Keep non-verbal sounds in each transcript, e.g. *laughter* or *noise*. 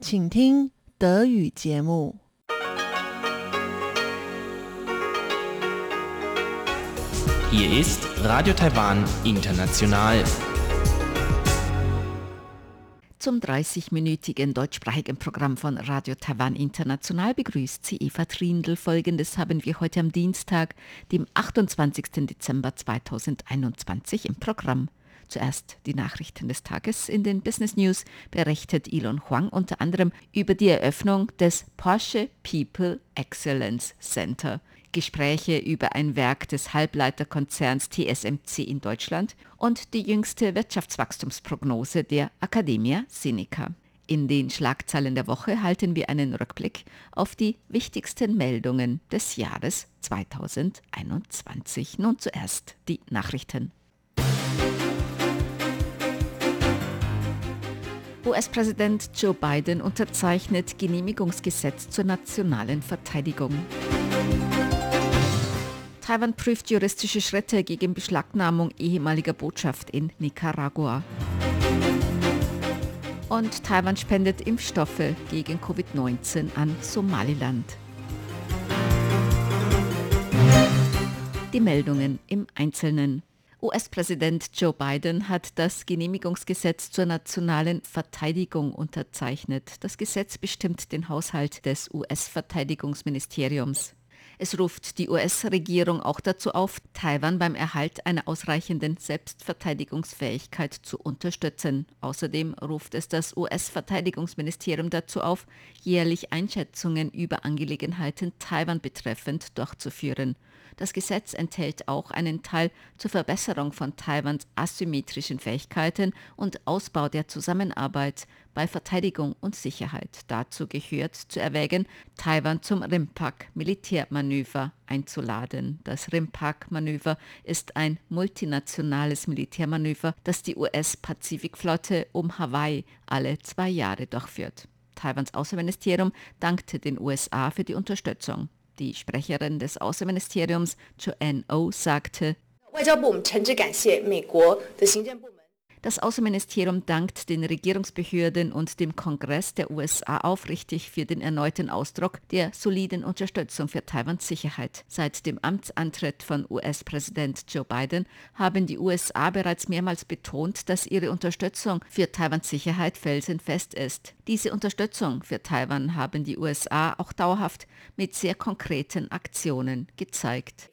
请听德语节目。Hier ist Radio Taiwan International. Zum 30-minütigen deutschsprachigen Programm von Radio Taiwan International begrüßt sie Eva Trindl. Folgendes haben wir heute am Dienstag, dem 28. Dezember 2021 im Programm. Zuerst die Nachrichten des Tages. In den Business News berichtet Elon Huang unter anderem über die Eröffnung des Porsche People Excellence Center, Gespräche über ein Werk des Halbleiterkonzerns TSMC in Deutschland und die jüngste Wirtschaftswachstumsprognose der Academia Sinica. In den Schlagzeilen der Woche halten wir einen Rückblick auf die wichtigsten Meldungen des Jahres 2021. Nun zuerst die Nachrichten. US-Präsident Joe Biden unterzeichnet Genehmigungsgesetz zur nationalen Verteidigung. Taiwan prüft juristische Schritte gegen Beschlagnahmung ehemaliger Botschaft in Nicaragua. Und Taiwan spendet Impfstoffe gegen Covid-19 an Somaliland. Die Meldungen im Einzelnen. US-Präsident Joe Biden hat das Genehmigungsgesetz zur nationalen Verteidigung unterzeichnet. Das Gesetz bestimmt den Haushalt des US-Verteidigungsministeriums. Es ruft die US-Regierung auch dazu auf, Taiwan beim Erhalt einer ausreichenden Selbstverteidigungsfähigkeit zu unterstützen. Außerdem ruft es das US-Verteidigungsministerium dazu auf, jährlich Einschätzungen über Angelegenheiten Taiwan betreffend durchzuführen. Das Gesetz enthält auch einen Teil zur Verbesserung von Taiwans asymmetrischen Fähigkeiten und Ausbau der Zusammenarbeit bei Verteidigung und Sicherheit. Dazu gehört zu erwägen, Taiwan zum RIMPAC-Militärmanöver einzuladen. Das RIMPAC-Manöver ist ein multinationales Militärmanöver, das die US-Pazifikflotte um Hawaii alle zwei Jahre durchführt. Taiwans Außenministerium dankte den USA für die Unterstützung. Die Sprecherin des Außenministeriums Joanne O sagte, das Außenministerium dankt den Regierungsbehörden und dem Kongress der USA aufrichtig für den erneuten Ausdruck der soliden Unterstützung für Taiwans Sicherheit. Seit dem Amtsantritt von US-Präsident Joe Biden haben die USA bereits mehrmals betont, dass ihre Unterstützung für Taiwans Sicherheit felsenfest ist. Diese Unterstützung für Taiwan haben die USA auch dauerhaft mit sehr konkreten Aktionen gezeigt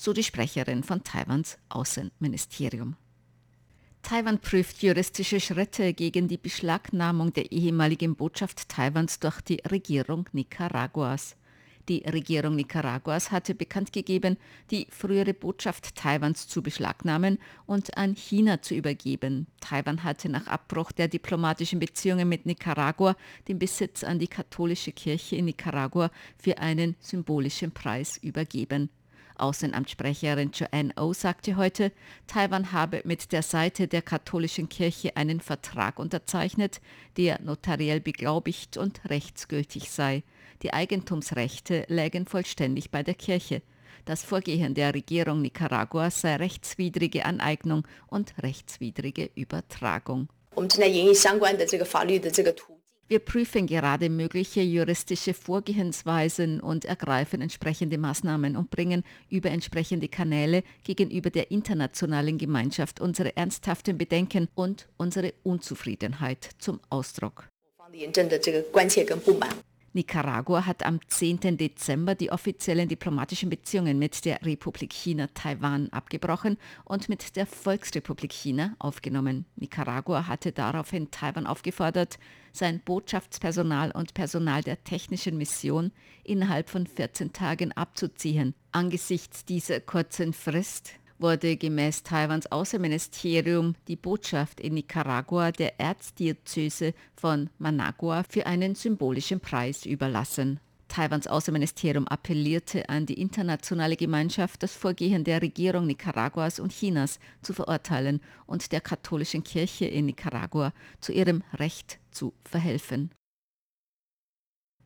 so die Sprecherin von Taiwans Außenministerium. Taiwan prüft juristische Schritte gegen die Beschlagnahmung der ehemaligen Botschaft Taiwans durch die Regierung Nicaraguas. Die Regierung Nicaraguas hatte bekannt gegeben, die frühere Botschaft Taiwans zu beschlagnahmen und an China zu übergeben. Taiwan hatte nach Abbruch der diplomatischen Beziehungen mit Nicaragua den Besitz an die katholische Kirche in Nicaragua für einen symbolischen Preis übergeben. Außenamtssprecherin Joanne O sagte heute, Taiwan habe mit der Seite der katholischen Kirche einen Vertrag unterzeichnet, der notariell beglaubigt und rechtsgültig sei. Die Eigentumsrechte lägen vollständig bei der Kirche. Das Vorgehen der Regierung Nicaraguas sei rechtswidrige Aneignung und rechtswidrige Übertragung. 我们正在研议相关的这个法律的这个途 Wir prüfen gerade mögliche juristische Vorgehensweisen und ergreifen entsprechende Maßnahmen und bringen über entsprechende Kanäle gegenüber der internationalen Gemeinschaft unsere ernsthaften Bedenken und unsere Unzufriedenheit zum Ausdruck. Nicaragua hat am 10. Dezember die offiziellen diplomatischen Beziehungen mit der Republik China Taiwan abgebrochen und mit der Volksrepublik China aufgenommen. Nicaragua hatte daraufhin Taiwan aufgefordert, sein Botschaftspersonal und Personal der technischen Mission innerhalb von 14 Tagen abzuziehen. Angesichts dieser kurzen Frist wurde gemäß Taiwans Außenministerium die Botschaft in Nicaragua der Erzdiözese von Managua für einen symbolischen Preis überlassen. Taiwans Außenministerium appellierte an die internationale Gemeinschaft, das Vorgehen der Regierung Nicaraguas und Chinas zu verurteilen und der katholischen Kirche in Nicaragua zu ihrem Recht zu verhelfen.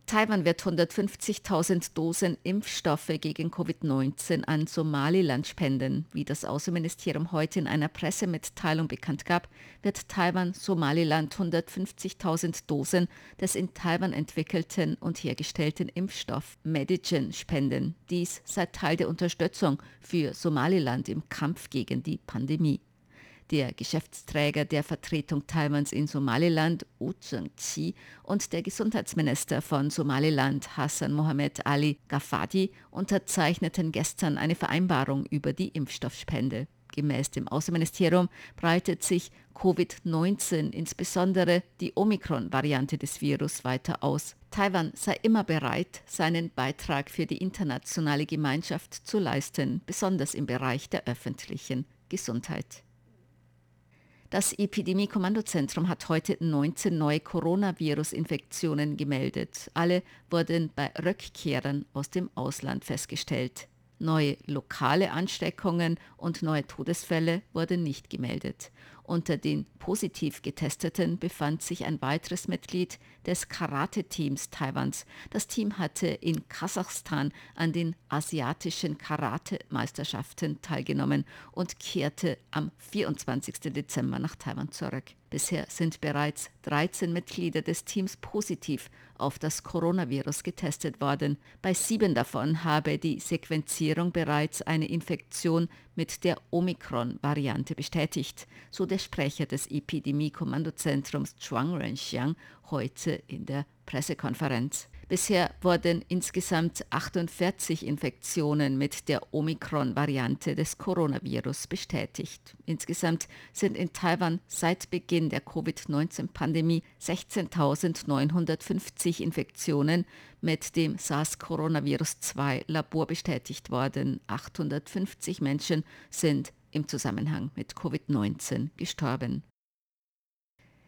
Taiwan wird 150.000 Dosen Impfstoffe gegen Covid-19 an Somaliland spenden. Wie das Außenministerium heute in einer Pressemitteilung bekannt gab, wird Taiwan Somaliland 150.000 Dosen des in Taiwan entwickelten und hergestellten Impfstoff Medigen spenden. Dies sei Teil der Unterstützung für Somaliland im Kampf gegen die Pandemie. Der Geschäftsträger der Vertretung Taiwans in Somaliland, Wu Zhengqi, und der Gesundheitsminister von Somaliland, Hassan Mohammed Ali Ghaffadi, unterzeichneten gestern eine Vereinbarung über die Impfstoffspende. Gemäß dem Außenministerium breitet sich Covid-19, insbesondere die Omikron-Variante des Virus, weiter aus. Taiwan sei immer bereit, seinen Beitrag für die internationale Gemeinschaft zu leisten, besonders im Bereich der öffentlichen Gesundheit. Das Epidemie-Kommandozentrum hat heute 19 neue Coronavirus-Infektionen gemeldet. Alle wurden bei Rückkehrern aus dem Ausland festgestellt. Neue lokale Ansteckungen und neue Todesfälle wurden nicht gemeldet. Unter den positiv Getesteten befand sich ein weiteres Mitglied des Karate-Teams Taiwans. Das Team hatte in Kasachstan an den asiatischen Karate-Meisterschaften teilgenommen und kehrte am 24. Dezember nach Taiwan zurück. Bisher sind bereits 13 Mitglieder des Teams positiv auf das Coronavirus getestet worden. Bei sieben davon habe die Sequenzierung bereits eine Infektion mit der Omikron-Variante bestätigt, so der Sprecher des Epidemie-Kommandozentrums Zhuang Renxiang heute in der Pressekonferenz. Bisher wurden insgesamt 48 Infektionen mit der Omikron-Variante des Coronavirus bestätigt. Insgesamt sind in Taiwan seit Beginn der Covid-19-Pandemie 16.950 Infektionen mit dem SARS-Coronavirus-2-Labor bestätigt worden. 850 Menschen sind im Zusammenhang mit Covid-19 gestorben.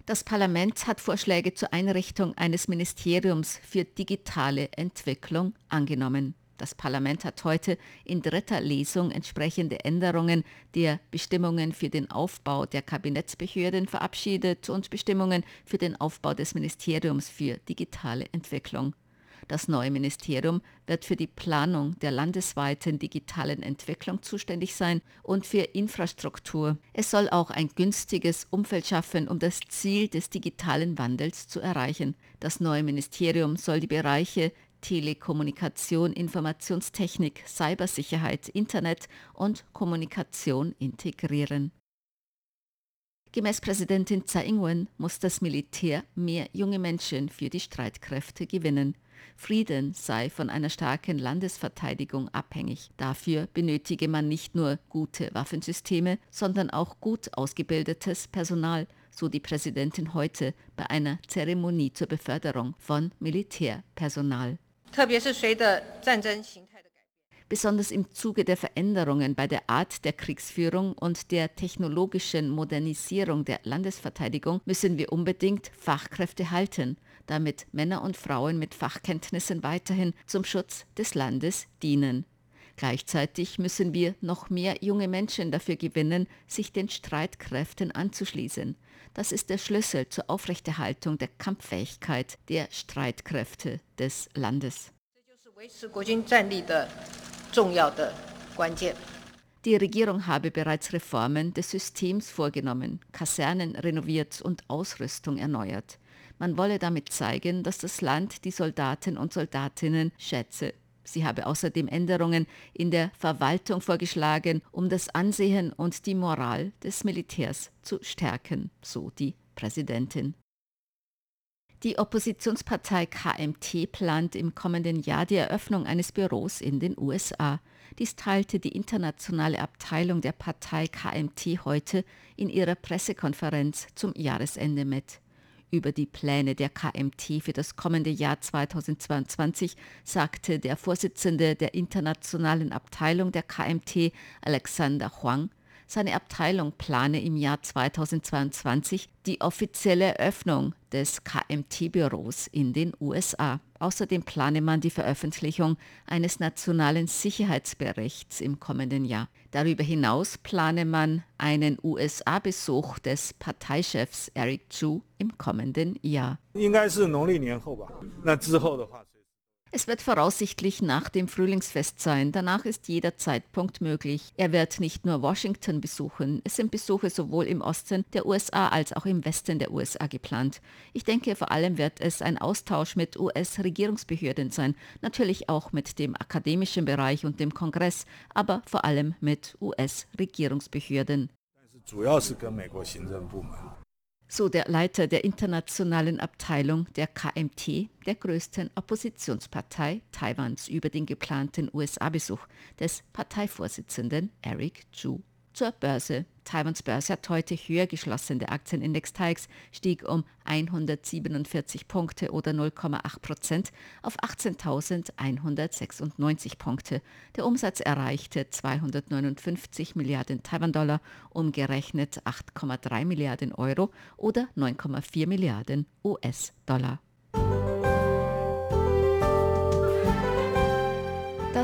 Das Parlament hat Vorschläge zur Einrichtung eines Ministeriums für digitale Entwicklung angenommen. Das Parlament hat heute in dritter Lesung entsprechende Änderungen der Bestimmungen für den Aufbau der Kabinettsbehörden verabschiedet und Bestimmungen für den Aufbau des Ministeriums für digitale Entwicklung. Das neue Ministerium wird für die Planung der landesweiten digitalen Entwicklung zuständig sein und für Infrastruktur. Es soll auch ein günstiges Umfeld schaffen, um das Ziel des digitalen Wandels zu erreichen. Das neue Ministerium soll die Bereiche Telekommunikation, Informationstechnik, Cybersicherheit, Internet und Kommunikation integrieren. Gemäß Präsidentin Tsai Ing-wen muss das Militär mehr junge Menschen für die Streitkräfte gewinnen. Frieden sei von einer starken Landesverteidigung abhängig. Dafür benötige man nicht nur gute Waffensysteme, sondern auch gut ausgebildetes Personal, so die Präsidentin heute bei einer Zeremonie zur Beförderung von Militärpersonal. Besonders im Zuge der Veränderungen bei der Art der Kriegsführung und der technologischen Modernisierung der Landesverteidigung müssen wir unbedingt Fachkräfte halten, damit Männer und Frauen mit Fachkenntnissen weiterhin zum Schutz des Landes dienen. Gleichzeitig müssen wir noch mehr junge Menschen dafür gewinnen, sich den Streitkräften anzuschließen. Das ist der Schlüssel zur Aufrechterhaltung der Kampffähigkeit der Streitkräfte des Landes. Die Regierung habe bereits Reformen des Systems vorgenommen, Kasernen renoviert und Ausrüstung erneuert. Man wolle damit zeigen, dass das Land die Soldaten und Soldatinnen schätze. Sie habe außerdem Änderungen in der Verwaltung vorgeschlagen, um das Ansehen und die Moral des Militärs zu stärken, so die Präsidentin. Die Oppositionspartei KMT plant im kommenden Jahr die Eröffnung eines Büros in den USA. Dies teilte die internationale Abteilung der Partei KMT heute in ihrer Pressekonferenz zum Jahresende mit. Über die Pläne der KMT für das kommende Jahr 2022 sagte der Vorsitzende der internationalen Abteilung der KMT, Alexander Huang, seine Abteilung plane im Jahr 2022 die offizielle Eröffnung des KMT-Büros in den USA. Außerdem plane man die Veröffentlichung eines nationalen Sicherheitsberichts im kommenden Jahr. Darüber hinaus plane man einen USA-Besuch des Parteichefs Eric Chu im kommenden Jahr. Es wird voraussichtlich nach dem Frühlingsfest sein. Danach ist jeder Zeitpunkt möglich. Er wird nicht nur Washington besuchen. Es sind Besuche sowohl im Osten der USA als auch im Westen der USA geplant. Ich denke, vor allem wird es ein Austausch mit US-Regierungsbehörden sein. Natürlich auch mit dem akademischen Bereich und dem Kongress, aber vor allem mit US-Regierungsbehörden so der Leiter der internationalen Abteilung der KMT, der größten Oppositionspartei Taiwans, über den geplanten USA-Besuch des Parteivorsitzenden Eric Chu zur Börse. Taiwans Börse hat heute höher geschlossen. Der Aktienindex TAIX stieg um 147 Punkte oder 0,8 Prozent auf 18.196 Punkte. Der Umsatz erreichte 259 Milliarden Taiwan-Dollar, umgerechnet 8,3 Milliarden Euro oder 9,4 Milliarden US-Dollar.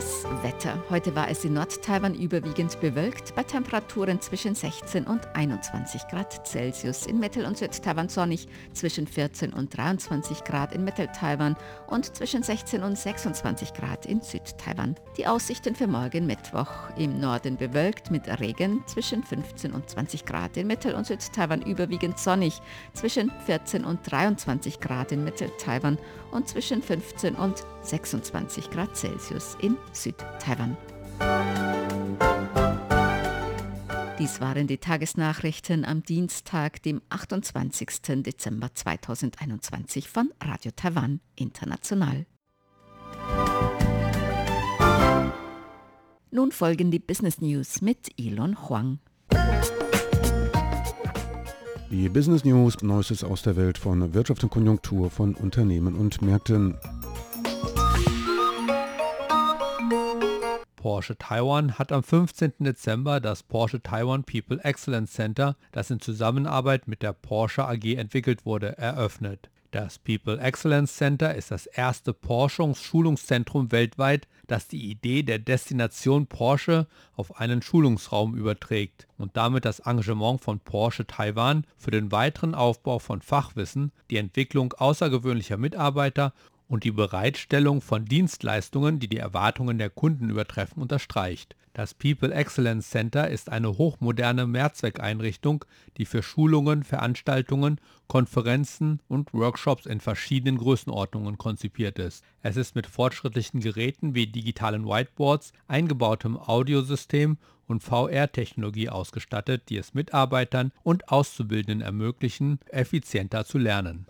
Das Wetter. Heute war es in Nord-Taiwan überwiegend bewölkt, bei Temperaturen zwischen 16 und 21 Grad Celsius. In Mittel- und Süd-Taiwan sonnig zwischen 14 und 23 Grad in Mittel-Taiwan und zwischen 16 und 26 Grad in Süd-Taiwan. Die Aussichten für morgen Mittwoch. Im Norden bewölkt mit Regen zwischen 15 und 20 Grad in Mittel- und Süd-Taiwan überwiegend sonnig zwischen 14 und 23 Grad in Mittel-Taiwan und zwischen 15 und 26 Grad Celsius in Südtaiwan. Dies waren die Tagesnachrichten am Dienstag, dem 28. Dezember 2021 von Radio Taiwan International. Nun folgen die Business News mit Elon Huang. Die Business News, Neuestes aus der Welt von Wirtschaft und Konjunktur von Unternehmen und Märkten. Porsche Taiwan hat am 15. Dezember das Porsche Taiwan People Excellence Center, das in Zusammenarbeit mit der Porsche AG entwickelt wurde, eröffnet. Das People Excellence Center ist das erste Porsche-Schulungszentrum weltweit, das die Idee der Destination Porsche auf einen Schulungsraum überträgt und damit das Engagement von Porsche Taiwan für den weiteren Aufbau von Fachwissen, die Entwicklung außergewöhnlicher Mitarbeiter und die Bereitstellung von Dienstleistungen, die die Erwartungen der Kunden übertreffen, unterstreicht. Das People Excellence Center ist eine hochmoderne Mehrzweckeinrichtung, die für Schulungen, Veranstaltungen, Konferenzen und Workshops in verschiedenen Größenordnungen konzipiert ist. Es ist mit fortschrittlichen Geräten wie digitalen Whiteboards, eingebautem Audiosystem und VR-Technologie ausgestattet, die es Mitarbeitern und Auszubildenden ermöglichen, effizienter zu lernen.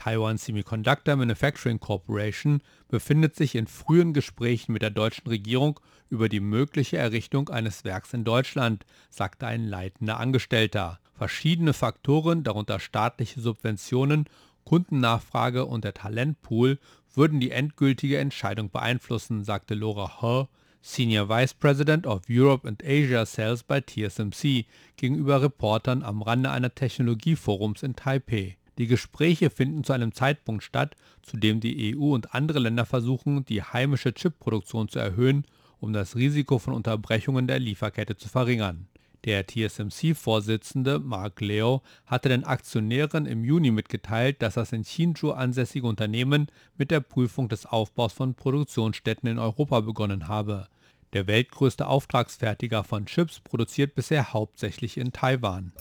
Taiwan Semiconductor Manufacturing Corporation befindet sich in frühen Gesprächen mit der deutschen Regierung über die mögliche Errichtung eines Werks in Deutschland, sagte ein leitender Angestellter. Verschiedene Faktoren, darunter staatliche Subventionen, Kundennachfrage und der Talentpool, würden die endgültige Entscheidung beeinflussen, sagte Laura He, Senior Vice President of Europe and Asia Sales bei TSMC, gegenüber Reportern am Rande einer Technologieforums in Taipei. Die Gespräche finden zu einem Zeitpunkt statt, zu dem die EU und andere Länder versuchen, die heimische Chipproduktion zu erhöhen, um das Risiko von Unterbrechungen der Lieferkette zu verringern. Der TSMC-Vorsitzende Mark Leo hatte den Aktionären im Juni mitgeteilt, dass das in Hsinchu ansässige Unternehmen mit der Prüfung des Aufbaus von Produktionsstätten in Europa begonnen habe. Der weltgrößte Auftragsfertiger von Chips produziert bisher hauptsächlich in Taiwan.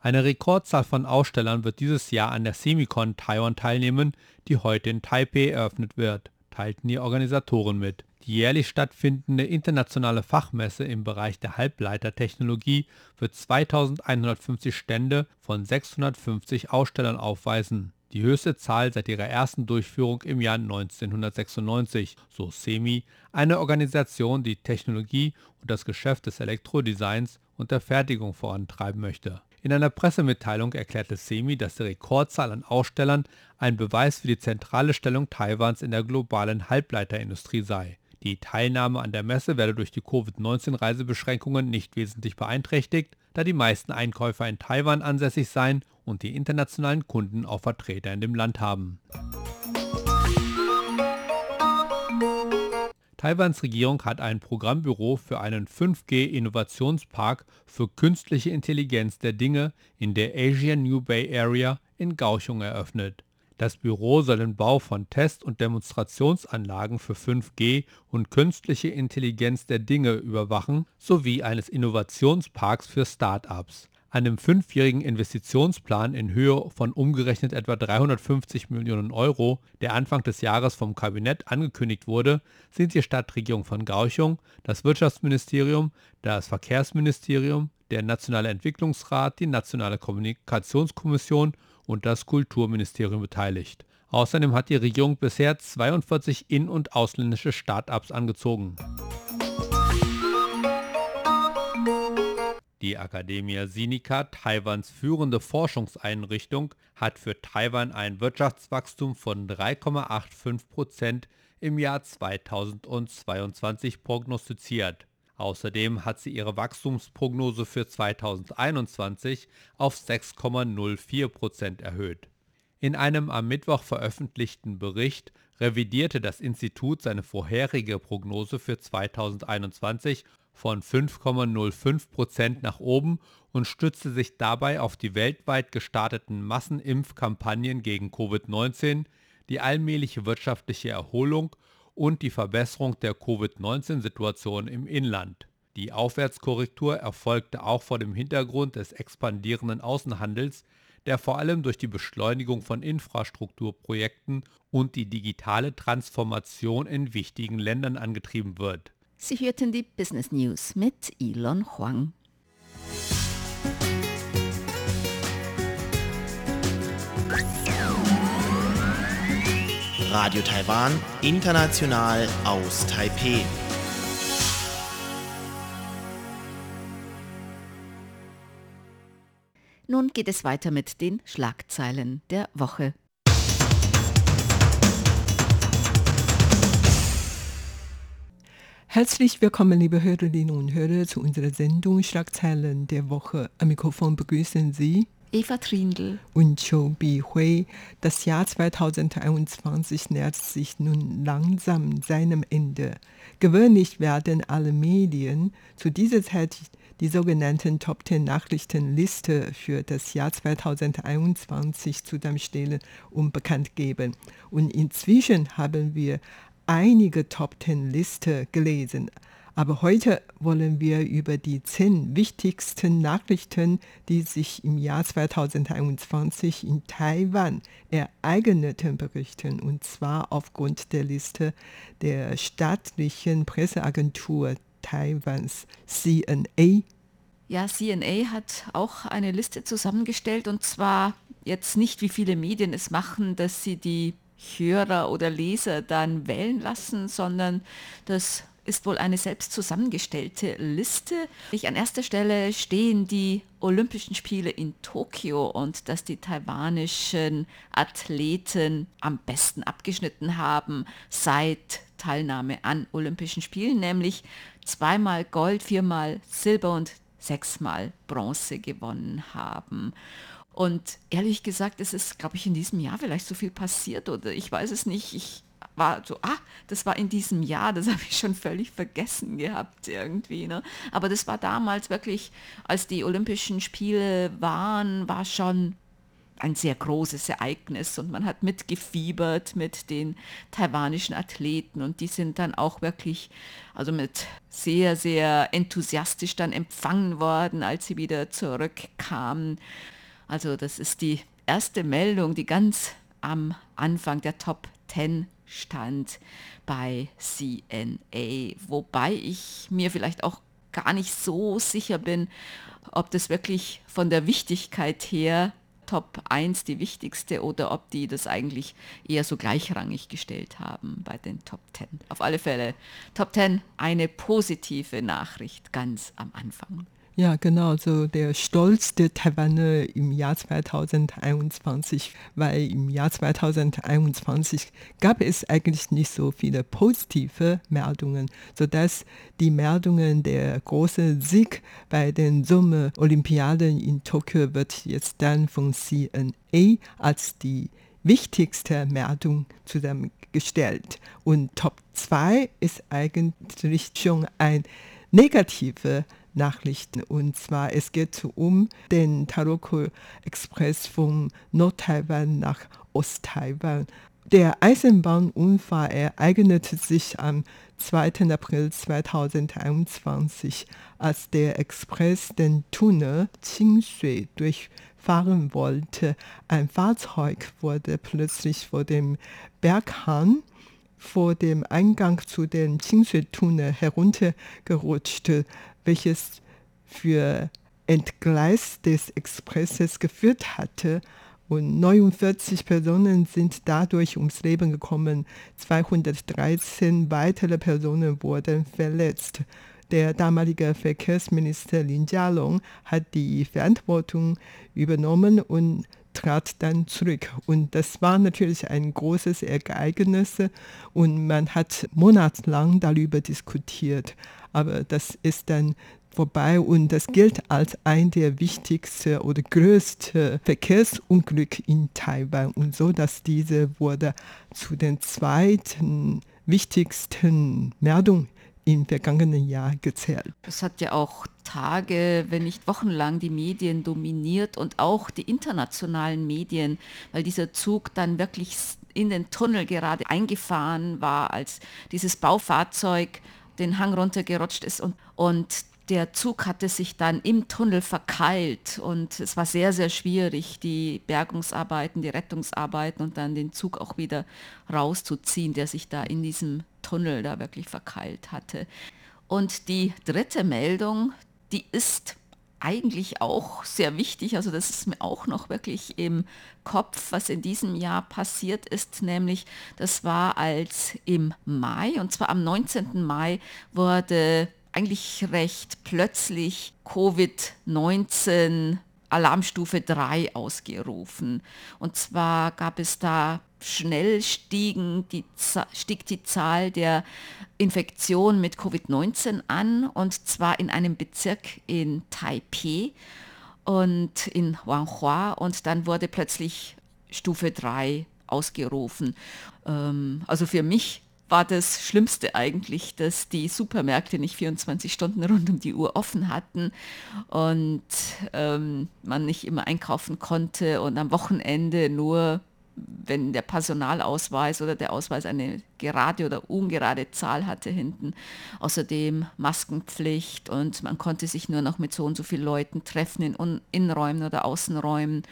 Eine Rekordzahl von Ausstellern wird dieses Jahr an der Semicon Taiwan teilnehmen, die heute in Taipei eröffnet wird, teilten die Organisatoren mit. Die jährlich stattfindende internationale Fachmesse im Bereich der Halbleitertechnologie wird 2150 Stände von 650 Ausstellern aufweisen. Die höchste Zahl seit ihrer ersten Durchführung im Jahr 1996, so SEMI, eine Organisation, die Technologie und das Geschäft des Elektrodesigns und der Fertigung vorantreiben möchte. In einer Pressemitteilung erklärte SEMI, dass die Rekordzahl an Ausstellern ein Beweis für die zentrale Stellung Taiwans in der globalen Halbleiterindustrie sei. Die Teilnahme an der Messe werde durch die Covid-19-Reisebeschränkungen nicht wesentlich beeinträchtigt, da die meisten Einkäufer in Taiwan ansässig seien und die internationalen Kunden auch Vertreter in dem Land haben. Taiwans Regierung hat ein Programmbüro für einen 5G-Innovationspark für künstliche Intelligenz der Dinge in der Asian New Bay Area in Kaohsiung eröffnet. Das Büro soll den Bau von Test- und Demonstrationsanlagen für 5G und künstliche Intelligenz der Dinge überwachen sowie eines Innovationsparks für Start-ups einem fünfjährigen Investitionsplan in Höhe von umgerechnet etwa 350 Millionen Euro, der Anfang des Jahres vom Kabinett angekündigt wurde, sind die Stadtregierung von Kaohsiung, das Wirtschaftsministerium, das Verkehrsministerium, der Nationale Entwicklungsrat, die Nationale Kommunikationskommission und das Kulturministerium beteiligt. Außerdem hat die Regierung bisher 42 in- und ausländische Start-ups angezogen. Die Academia Sinica, Taiwans führende Forschungseinrichtung, hat für Taiwan ein Wirtschaftswachstum von 3,85% im Jahr 2022 prognostiziert. Außerdem hat sie ihre Wachstumsprognose für 2021 auf 6,04% erhöht. In einem am Mittwoch veröffentlichten Bericht revidierte das Institut seine vorherige Prognose für 2021 von 5,05 Prozent nach oben und stützte sich dabei auf die weltweit gestarteten Massenimpfkampagnen gegen Covid-19, die allmähliche wirtschaftliche Erholung und die Verbesserung der Covid-19-Situation im Inland. Die Aufwärtskorrektur erfolgte auch vor dem Hintergrund des expandierenden Außenhandels, der vor allem durch die Beschleunigung von Infrastrukturprojekten und die digitale Transformation in wichtigen Ländern angetrieben wird. Sie hörten die Business News mit Elon Huang. Radio Taiwan, international aus Taipeh. Nun geht es weiter mit den Schlagzeilen der Woche. Herzlich willkommen, liebe Hörerinnen und Hörer, zu unserer Sendung Schlagzeilen der Woche. Am Mikrofon begrüßen Sie Eva Trindl und Cho Bi-Hui. Das Jahr 2021 nähert sich nun langsam seinem Ende. Gewöhnlich werden alle Medien zu dieser Zeit die sogenannten Top 10 Nachrichtenliste für das Jahr 2021 zusammenstellen und bekannt geben. Und inzwischen haben wir einige Top 10 Liste gelesen. Aber heute wollen wir über die zehn wichtigsten Nachrichten, die sich im Jahr 2021 in Taiwan ereigneten, berichten. Und zwar aufgrund der Liste der staatlichen Presseagentur Taiwans CNA. Ja, CNA hat auch eine Liste zusammengestellt und zwar jetzt nicht, wie viele Medien es machen, dass sie die Hörer oder Leser dann wählen lassen, sondern das ist wohl eine selbst zusammengestellte Liste. An erster Stelle stehen die Olympischen Spiele in Tokio und dass die taiwanischen Athleten am besten abgeschnitten haben seit Teilnahme an Olympischen Spielen, nämlich zweimal Gold, viermal Silber und sechsmal Bronze gewonnen haben. Und ehrlich gesagt, es ist, glaube ich, in diesem Jahr vielleicht so viel passiert oder ich weiß es nicht. Ich war so, ah, das war in diesem Jahr, das *laughs* habe ich schon völlig vergessen gehabt irgendwie. Ne? Aber das war damals wirklich, als die Olympischen Spiele waren, war schon ein sehr großes Ereignis und man hat mitgefiebert mit den taiwanischen Athleten und die sind dann auch wirklich, also mit sehr, sehr enthusiastisch dann empfangen worden, als sie wieder zurückkamen. Also das ist die erste Meldung, die ganz am Anfang der Top 10 stand bei CNA, wobei ich mir vielleicht auch gar nicht so sicher bin, ob das wirklich von der Wichtigkeit her Top 1 die wichtigste oder ob die das eigentlich eher so gleichrangig gestellt haben bei den Top 10. Auf alle Fälle Top 10 eine positive Nachricht ganz am Anfang. Ja, genau, so der Stolz der Taiwaner im Jahr 2021, weil im Jahr 2021 gab es eigentlich nicht so viele positive Meldungen, sodass die Meldungen der große Sieg bei den Sommer-Olympiaden in Tokio wird jetzt dann von CNA als die wichtigste Meldung zusammen gestellt. Und Top 2 ist eigentlich schon ein negative Nachrichten. Und zwar es geht um den Taroko Express von Nord-Taiwan nach Ost-Taiwan. Der Eisenbahnunfall ereignete sich am 2. April 2021, als der Express den Tunnel Qingshui durchfahren wollte. Ein Fahrzeug wurde plötzlich vor dem Berghang vor dem Eingang zu den Qingshui-Tunnel heruntergerutscht, welches für Entgleis des Expresses geführt hatte und 49 Personen sind dadurch ums Leben gekommen. 213 weitere Personen wurden verletzt. Der damalige Verkehrsminister Lin Jialong hat die Verantwortung übernommen und trat dann zurück. Und das war natürlich ein großes Ereignis und man hat monatelang darüber diskutiert. Aber das ist dann vorbei und das gilt als ein der wichtigsten oder größten Verkehrsunglücke in Taiwan und so, dass diese wurde zu den zweiten wichtigsten Meldungen im vergangenen Jahr gezählt. Es hat ja auch Tage, wenn nicht wochenlang die Medien dominiert und auch die internationalen Medien, weil dieser Zug dann wirklich in den Tunnel gerade eingefahren war, als dieses Baufahrzeug den Hang runtergerutscht ist und, und der Zug hatte sich dann im Tunnel verkeilt und es war sehr, sehr schwierig, die Bergungsarbeiten, die Rettungsarbeiten und dann den Zug auch wieder rauszuziehen, der sich da in diesem Tunnel da wirklich verkeilt hatte. Und die dritte Meldung, die ist eigentlich auch sehr wichtig, also das ist mir auch noch wirklich im Kopf, was in diesem Jahr passiert ist, nämlich das war als im Mai, und zwar am 19. Mai wurde eigentlich recht plötzlich Covid-19 Alarmstufe 3 ausgerufen. Und zwar gab es da schnell stiegen die, stieg die Zahl der Infektionen mit Covid-19 an und zwar in einem Bezirk in Taipei und in Huanghua und dann wurde plötzlich Stufe 3 ausgerufen. Ähm, also für mich war das Schlimmste eigentlich, dass die Supermärkte nicht 24 Stunden rund um die Uhr offen hatten und ähm, man nicht immer einkaufen konnte und am Wochenende nur, wenn der Personalausweis oder der Ausweis eine gerade oder ungerade Zahl hatte hinten. Außerdem Maskenpflicht und man konnte sich nur noch mit so und so vielen Leuten treffen in Innenräumen oder Außenräumen.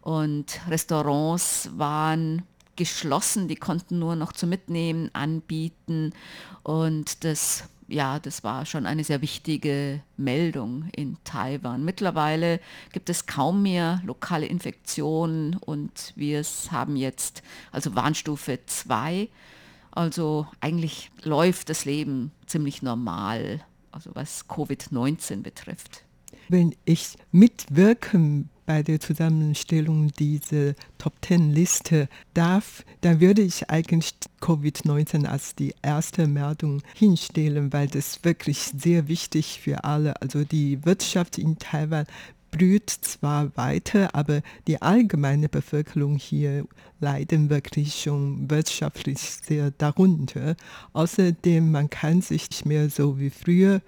Und Restaurants waren geschlossen, die konnten nur noch zum Mitnehmen anbieten und das ja, das war schon eine sehr wichtige Meldung in Taiwan. Mittlerweile gibt es kaum mehr lokale Infektionen und wir haben jetzt also Warnstufe 2. Also eigentlich läuft das Leben ziemlich normal, also was Covid-19 betrifft. Wenn ich mitwirken bei der Zusammenstellung dieser Top-10-Liste darf, dann würde ich eigentlich Covid-19 als die erste Meldung hinstellen, weil das wirklich sehr wichtig für alle, also die Wirtschaft in Taiwan blüht zwar weiter, aber die allgemeine Bevölkerung hier leiden wirklich schon wirtschaftlich sehr darunter. Außerdem, man kann sich nicht mehr so wie früher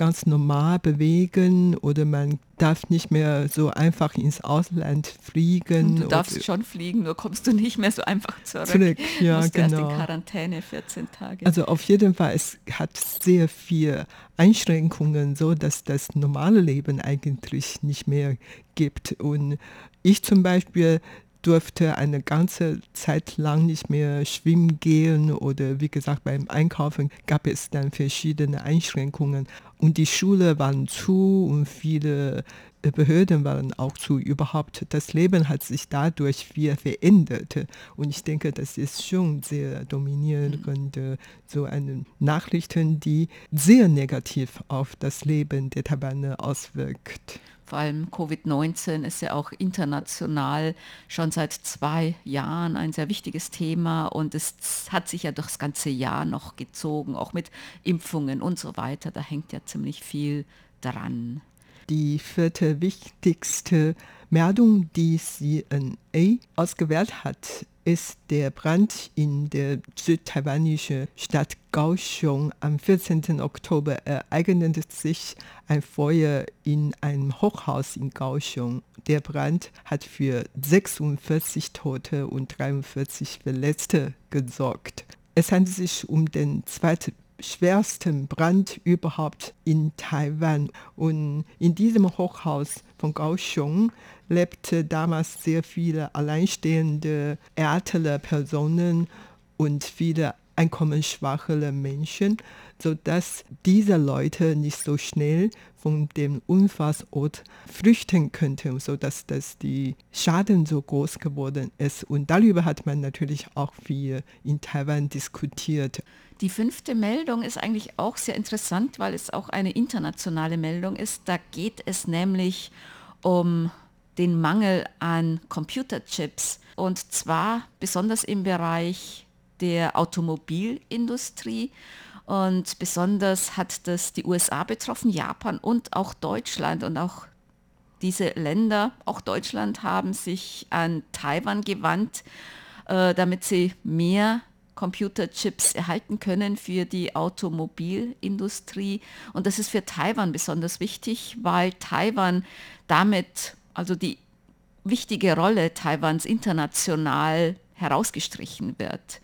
ganz normal bewegen oder man darf nicht mehr so einfach ins Ausland fliegen. Du darfst schon fliegen, nur kommst du nicht mehr so einfach zurück. zurück ja, musst genau. erst in Quarantäne 14 Tage. Also auf jeden Fall, es hat sehr viele Einschränkungen, so dass das normale Leben eigentlich nicht mehr gibt. Und ich zum Beispiel durfte eine ganze Zeit lang nicht mehr schwimmen gehen oder wie gesagt beim Einkaufen gab es dann verschiedene Einschränkungen und die Schule waren zu und viele Behörden waren auch zu. Überhaupt das Leben hat sich dadurch viel verändert und ich denke, das ist schon sehr dominierend und äh, so eine Nachrichten, die sehr negativ auf das Leben der Taiwaner auswirkt. Vor allem Covid-19 ist ja auch international schon seit zwei Jahren ein sehr wichtiges Thema und es hat sich ja durchs ganze Jahr noch gezogen, auch mit Impfungen und so weiter. Da hängt ja ziemlich viel dran. Die vierte wichtigste Meldung, die CNA ausgewählt hat, ist der Brand in der südtaiwanischen Stadt Kaohsiung. Am 14. Oktober ereignete sich ein Feuer in einem Hochhaus in Kaohsiung. Der Brand hat für 46 Tote und 43 Verletzte gesorgt. Es handelt sich um den zweiten schwersten Brand überhaupt in Taiwan. Und in diesem Hochhaus von Kaohsiung lebte damals sehr viele alleinstehende ältere Personen und viele einkommensschwachere Menschen, sodass diese Leute nicht so schnell von dem Unfallsort flüchten könnten, sodass das die Schaden so groß geworden ist. Und darüber hat man natürlich auch viel in Taiwan diskutiert. Die fünfte Meldung ist eigentlich auch sehr interessant, weil es auch eine internationale Meldung ist. Da geht es nämlich um den Mangel an Computerchips und zwar besonders im Bereich der Automobilindustrie. Und besonders hat das die USA betroffen, Japan und auch Deutschland. Und auch diese Länder, auch Deutschland, haben sich an Taiwan gewandt, äh, damit sie mehr Computerchips erhalten können für die Automobilindustrie. Und das ist für Taiwan besonders wichtig, weil Taiwan damit, also die wichtige Rolle Taiwans international herausgestrichen wird.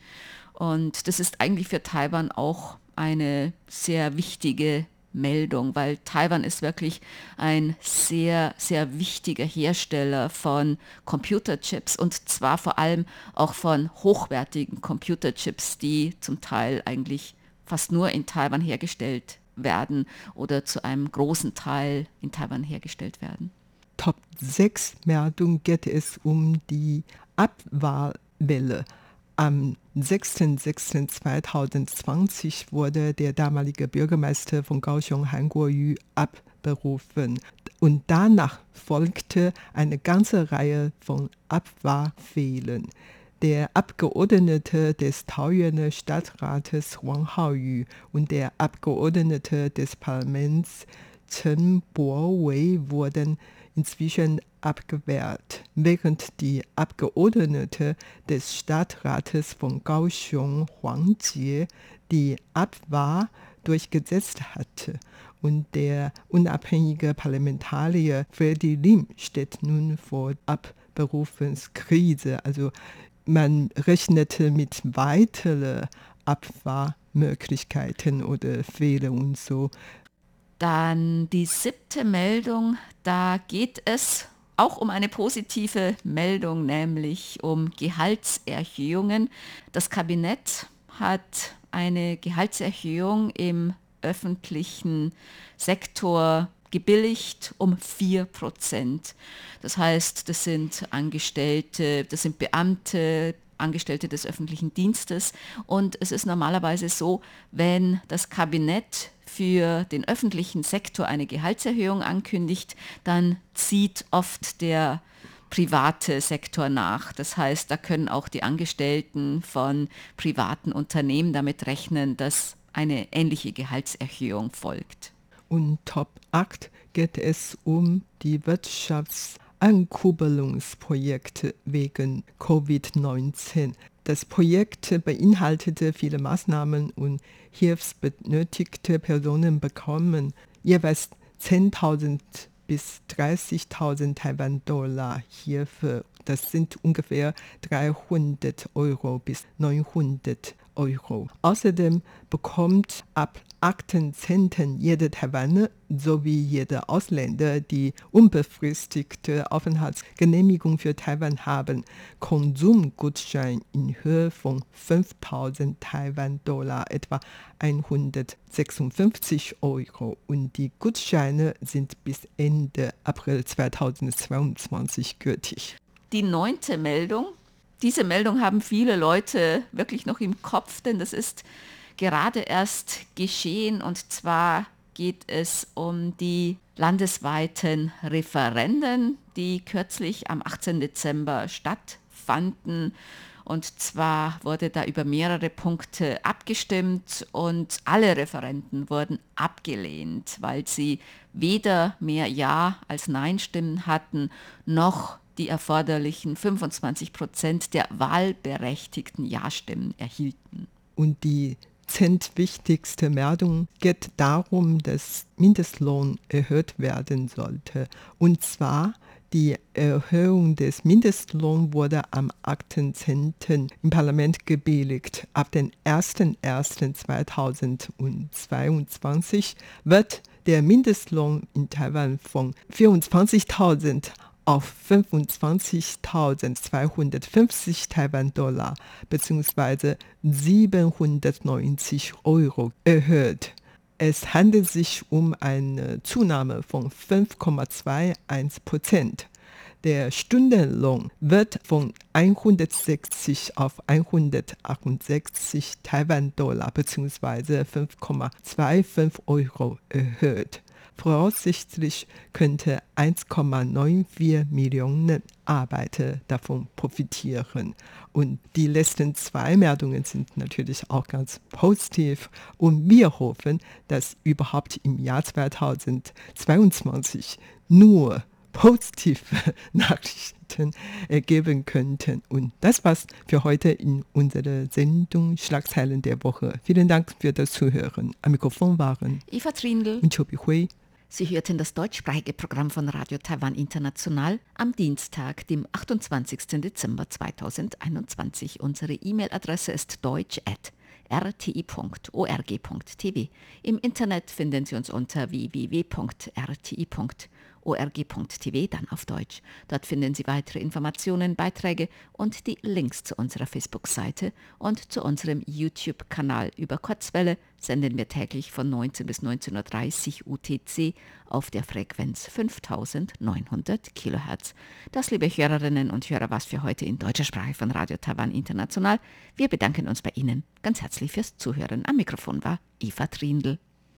Und das ist eigentlich für Taiwan auch eine sehr wichtige Meldung, weil Taiwan ist wirklich ein sehr, sehr wichtiger Hersteller von Computerchips und zwar vor allem auch von hochwertigen Computerchips, die zum Teil eigentlich fast nur in Taiwan hergestellt werden oder zu einem großen Teil in Taiwan hergestellt werden. Top 6 Meldung geht es um die Abwahlwelle. Am 6.6.2020 wurde der damalige Bürgermeister von Kaohsiung, Han Kuo-yu, abberufen. Und danach folgte eine ganze Reihe von Abwahlfehlen. Der Abgeordnete des Taoyuaner Stadtrates Wang Haoyu und der Abgeordnete des Parlaments Chen Bo-wei wurden inzwischen abgewehrt, während die Abgeordnete des Stadtrates von Kaohsiung, Huang Jie, die Abwahl durchgesetzt hatte. Und der unabhängige Parlamentarier Freddy Lim steht nun vor Abberufungskrise. Also man rechnete mit weiteren Abwahlmöglichkeiten oder Fehler und so. Dann die siebte Meldung, da geht es auch um eine positive Meldung, nämlich um Gehaltserhöhungen. Das Kabinett hat eine Gehaltserhöhung im öffentlichen Sektor gebilligt um 4 Prozent. Das heißt, das sind Angestellte, das sind Beamte, Angestellte des öffentlichen Dienstes. Und es ist normalerweise so, wenn das Kabinett für den öffentlichen Sektor eine Gehaltserhöhung ankündigt, dann zieht oft der private Sektor nach. Das heißt, da können auch die Angestellten von privaten Unternehmen damit rechnen, dass eine ähnliche Gehaltserhöhung folgt. Und Top 8 geht es um die Wirtschafts- Ankurbelungsprojekt wegen Covid-19. Das Projekt beinhaltete viele Maßnahmen und hilfsbenötigte Personen bekommen jeweils 10.000 bis 30.000 Taiwan-Dollar Hilfe. Das sind ungefähr 300 Euro bis 900 Euro. Außerdem bekommt ab 18. jeder Taiwaner sowie jeder Ausländer, die unbefristigte Aufenthaltsgenehmigung für Taiwan haben, Konsumgutschein in Höhe von 5000 Taiwan-Dollar, etwa 156 Euro. Und die Gutscheine sind bis Ende April 2022 gültig. Die neunte Meldung diese Meldung haben viele Leute wirklich noch im Kopf, denn das ist gerade erst geschehen und zwar geht es um die landesweiten Referenden, die kürzlich am 18. Dezember stattfanden. Und zwar wurde da über mehrere Punkte abgestimmt und alle Referenten wurden abgelehnt, weil sie weder mehr Ja als Nein-Stimmen hatten, noch die erforderlichen 25 Prozent der wahlberechtigten Ja-Stimmen erhielten. Und die zentwichtigste Meldung geht darum, dass Mindestlohn erhöht werden sollte. Und zwar die Erhöhung des Mindestlohns wurde am 18.10. im Parlament gebilligt. Ab dem 01.01.2022 wird der Mindestlohn in Taiwan von 24.000 auf 25.250 Taiwan-Dollar bzw. 790 Euro erhöht. Es handelt sich um eine Zunahme von 5,21 Prozent. Der Stundenlohn wird von 160 auf 168 Taiwan-Dollar bzw. 5,25 Euro erhöht. Voraussichtlich könnte 1,94 Millionen Arbeiter davon profitieren. Und die letzten zwei Meldungen sind natürlich auch ganz positiv. Und wir hoffen, dass überhaupt im Jahr 2022 nur positive *laughs* Nachrichten ergeben könnten. Und das war's für heute in unserer Sendung Schlagzeilen der Woche. Vielen Dank für das Zuhören. Am Mikrofon waren Eva Trindl und Chobi Hui. Sie hörten das deutschsprachige Programm von Radio Taiwan International am Dienstag, dem 28. Dezember 2021. Unsere E-Mail-Adresse ist deutsch.rti.org.tv. Im Internet finden Sie uns unter www.rti.org org.tv, dann auf Deutsch. Dort finden Sie weitere Informationen, Beiträge und die Links zu unserer Facebook-Seite und zu unserem YouTube-Kanal. Über Kurzwelle senden wir täglich von 19 bis 19.30 Uhr UTC auf der Frequenz 5900 kHz. Das, liebe Hörerinnen und Hörer, was für heute in deutscher Sprache von Radio Taiwan International. Wir bedanken uns bei Ihnen ganz herzlich fürs Zuhören. Am Mikrofon war Eva Trindl.